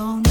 We're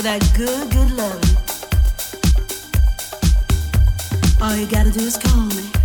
for that good, good loving. All you gotta do is call me.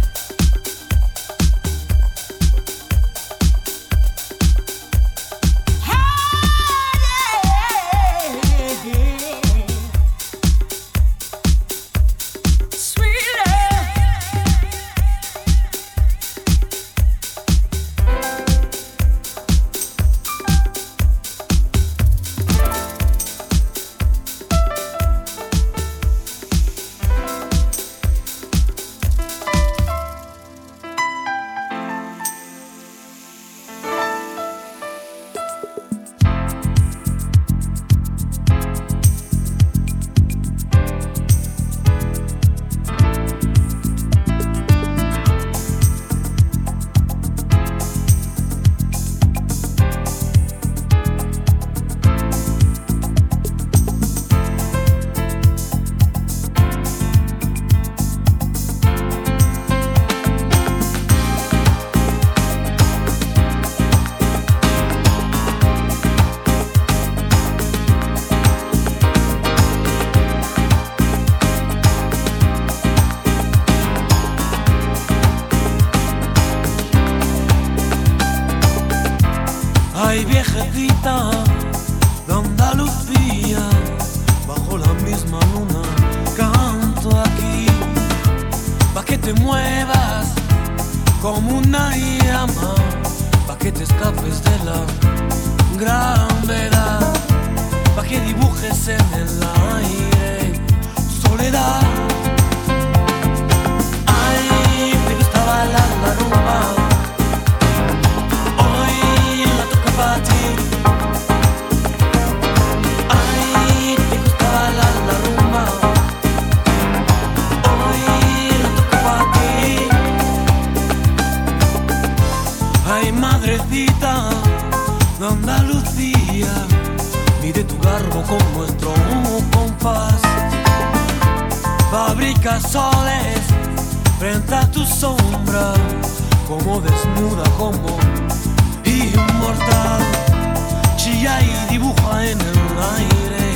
mujer se me la aire, soledad. girasoles frente a tu sombra, como desnuda, como inmortal, chilla y dibuja en el aire.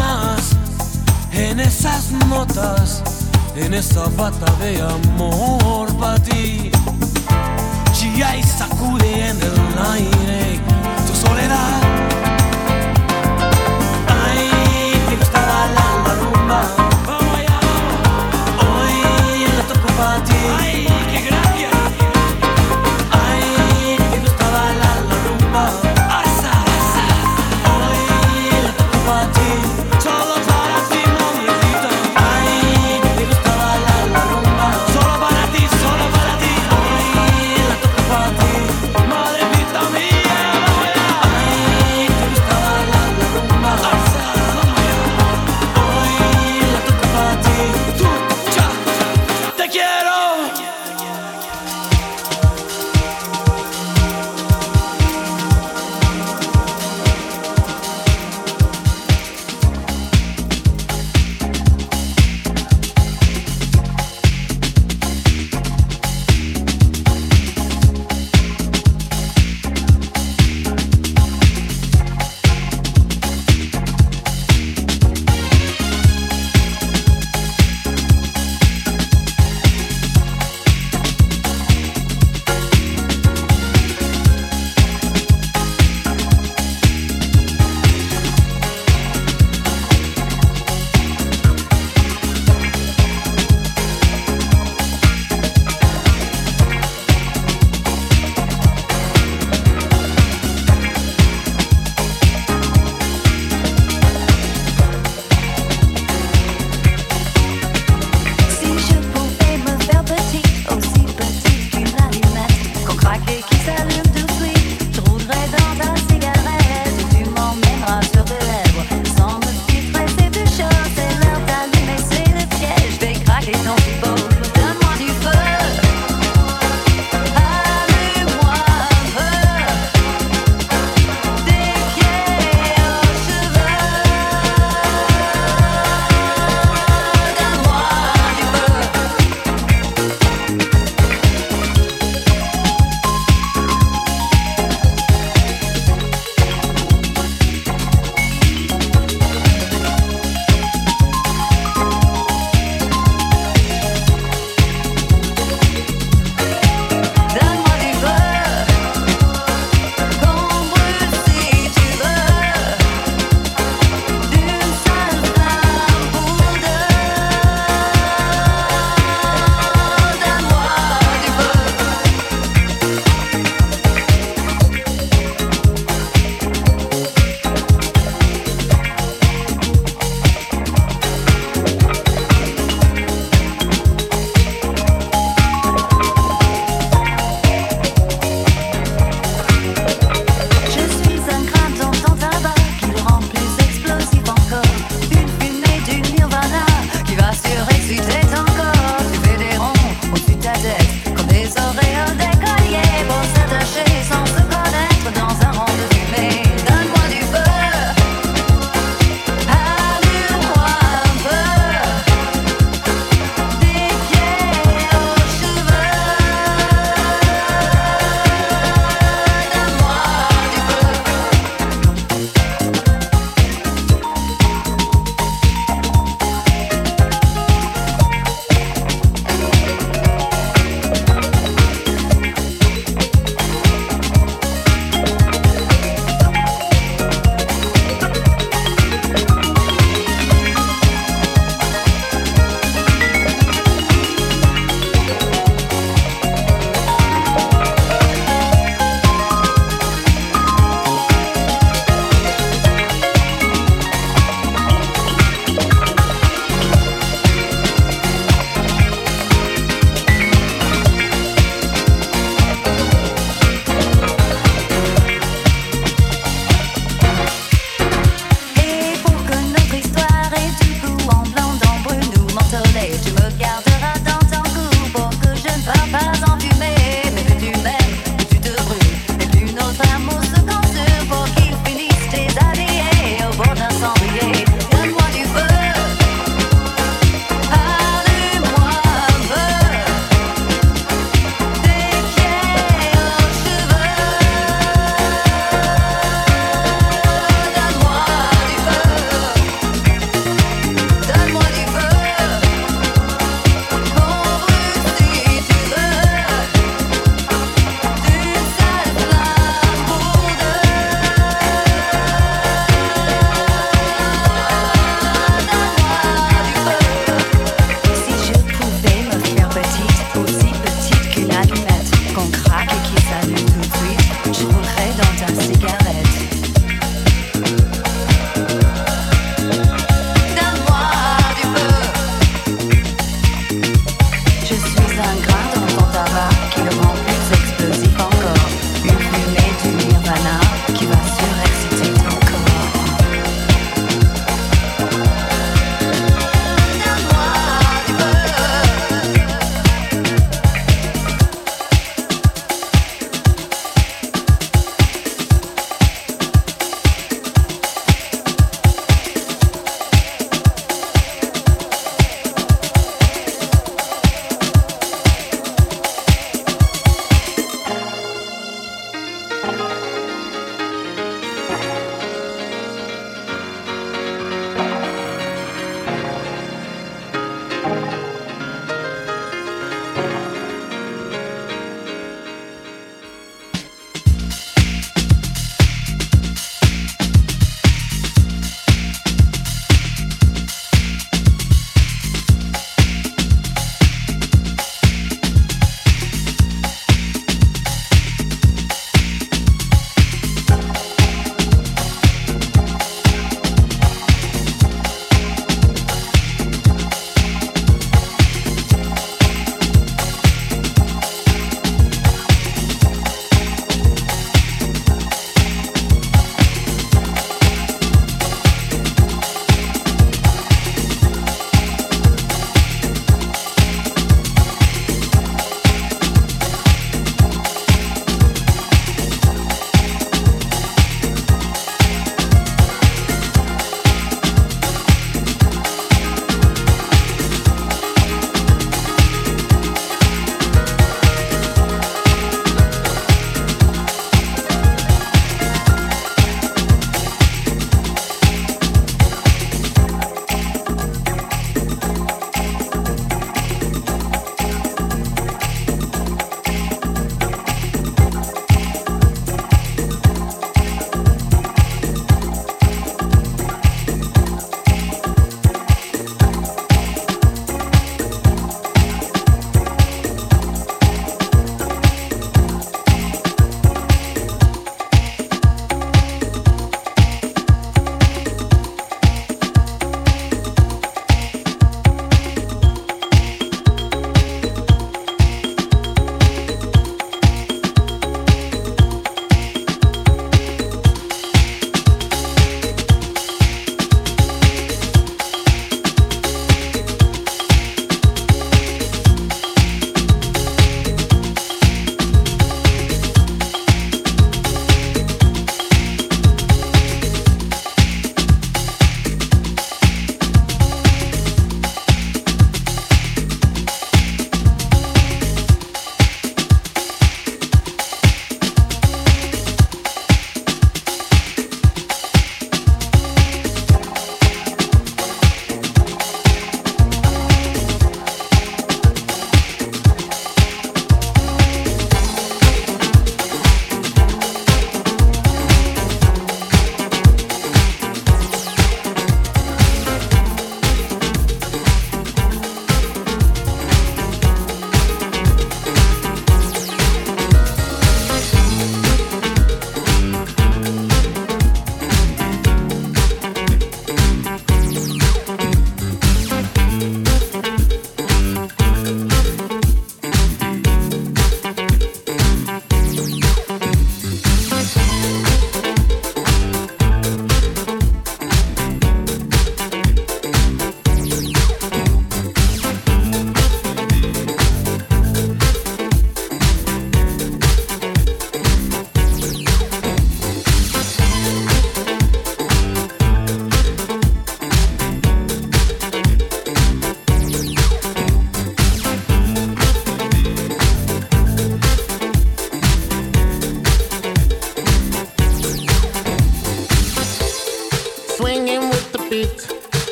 Más en esas notas, en esa bata de amor para ti. Chilla y sacude en el aire tu soledad. Ay, que gusta bailar la rumba. Hoy la toco para ti.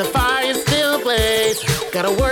The fire is still ablaze. Gotta work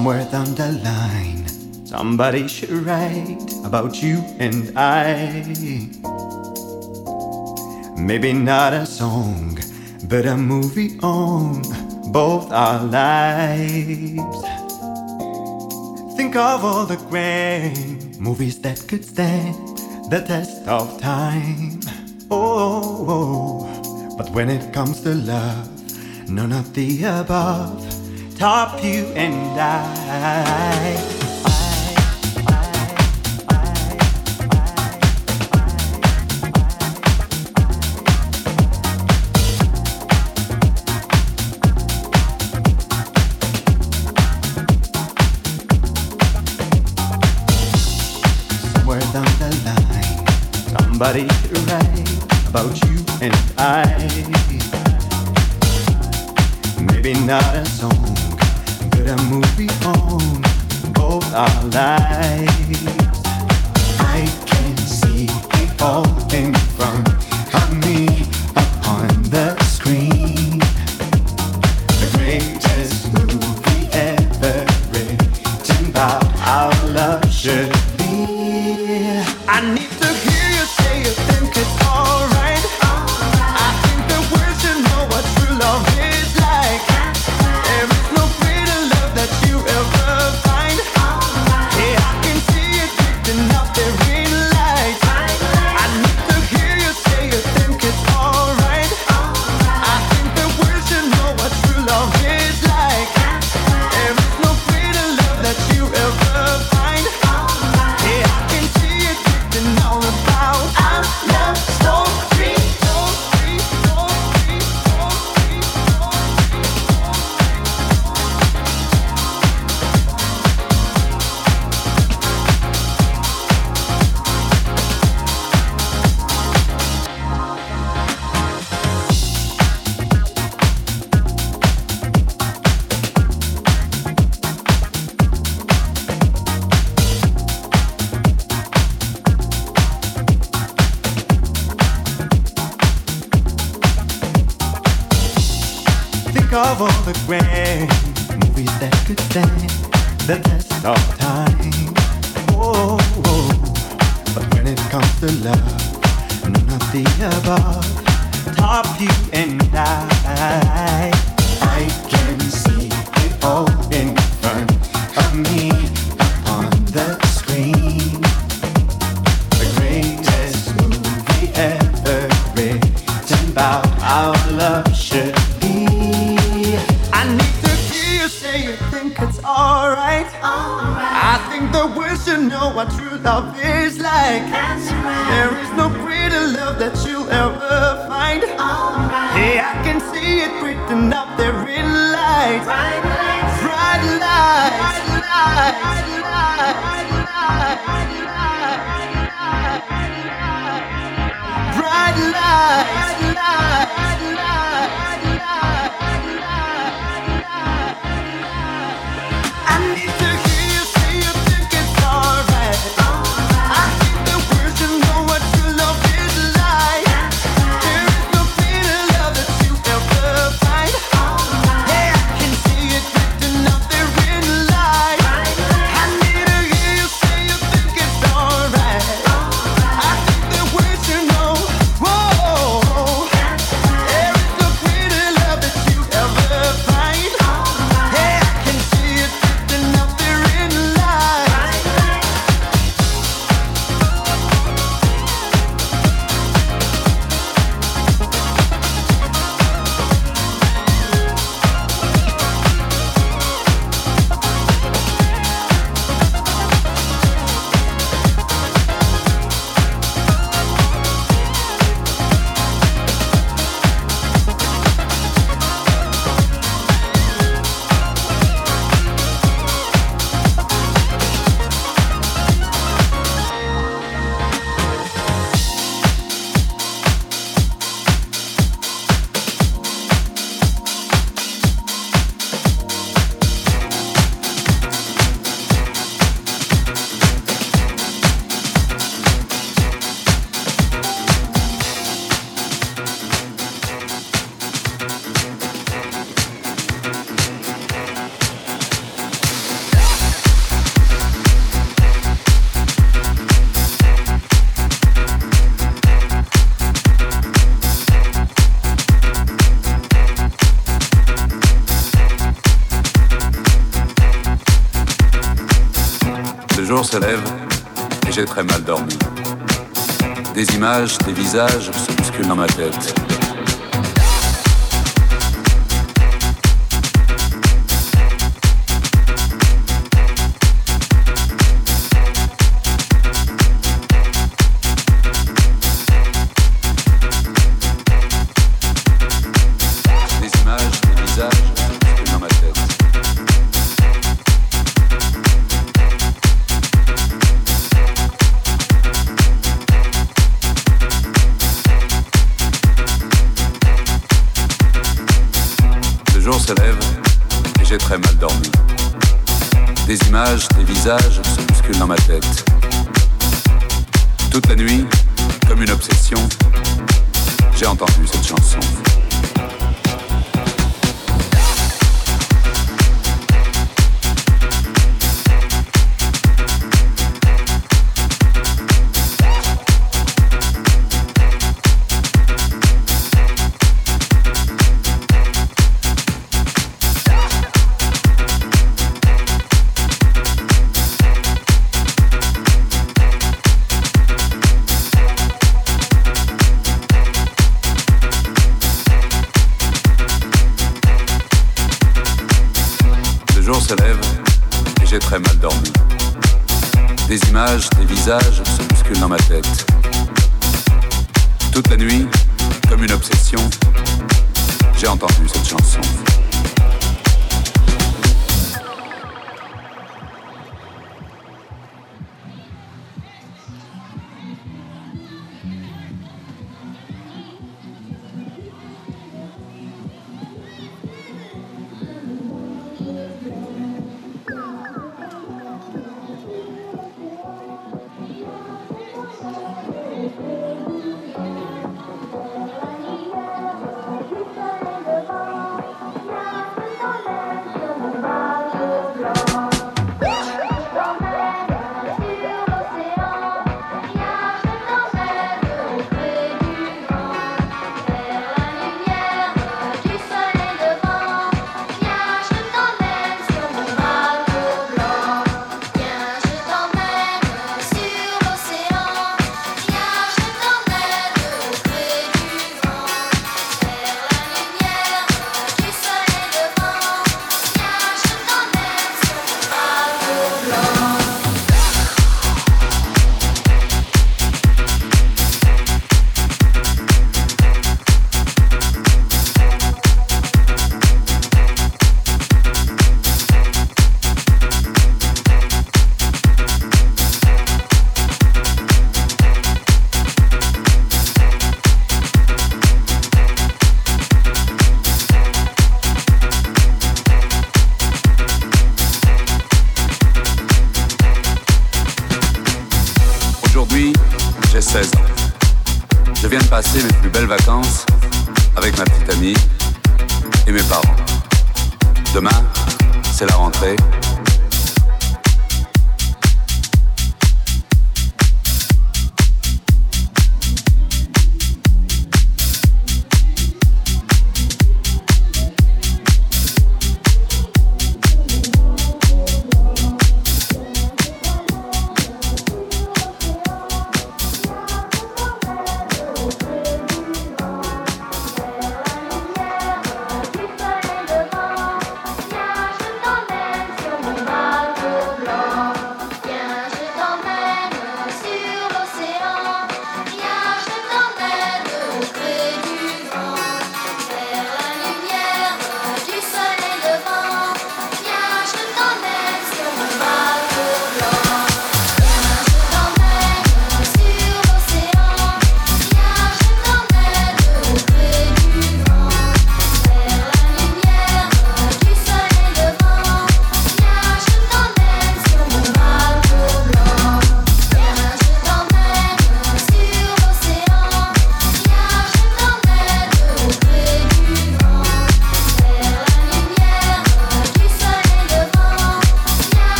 Somewhere down the line, somebody should write about you and I. Maybe not a song, but a movie on both our lives. Think of all the great movies that could stand the test of time. Oh, oh, but when it comes to love, none of the above top you and I. somebody write about you and I. Maybe not a song, but a movie on both our lives. I can see it all in front of me the love, none of the above. Top you and I, I can see it all. to know what true love is like. Right. There is no greater love that you'll ever find. Right. Hey, I can see it written up there in light. Bright lights, bright lights, bright lights, bright lights. visage se dans ma tête. Nuit, comme une obsession, j'ai entendu cette chanson. Des visages se bousculent dans ma tête. Toute la nuit, comme une obsession, j'ai entendu cette chanson.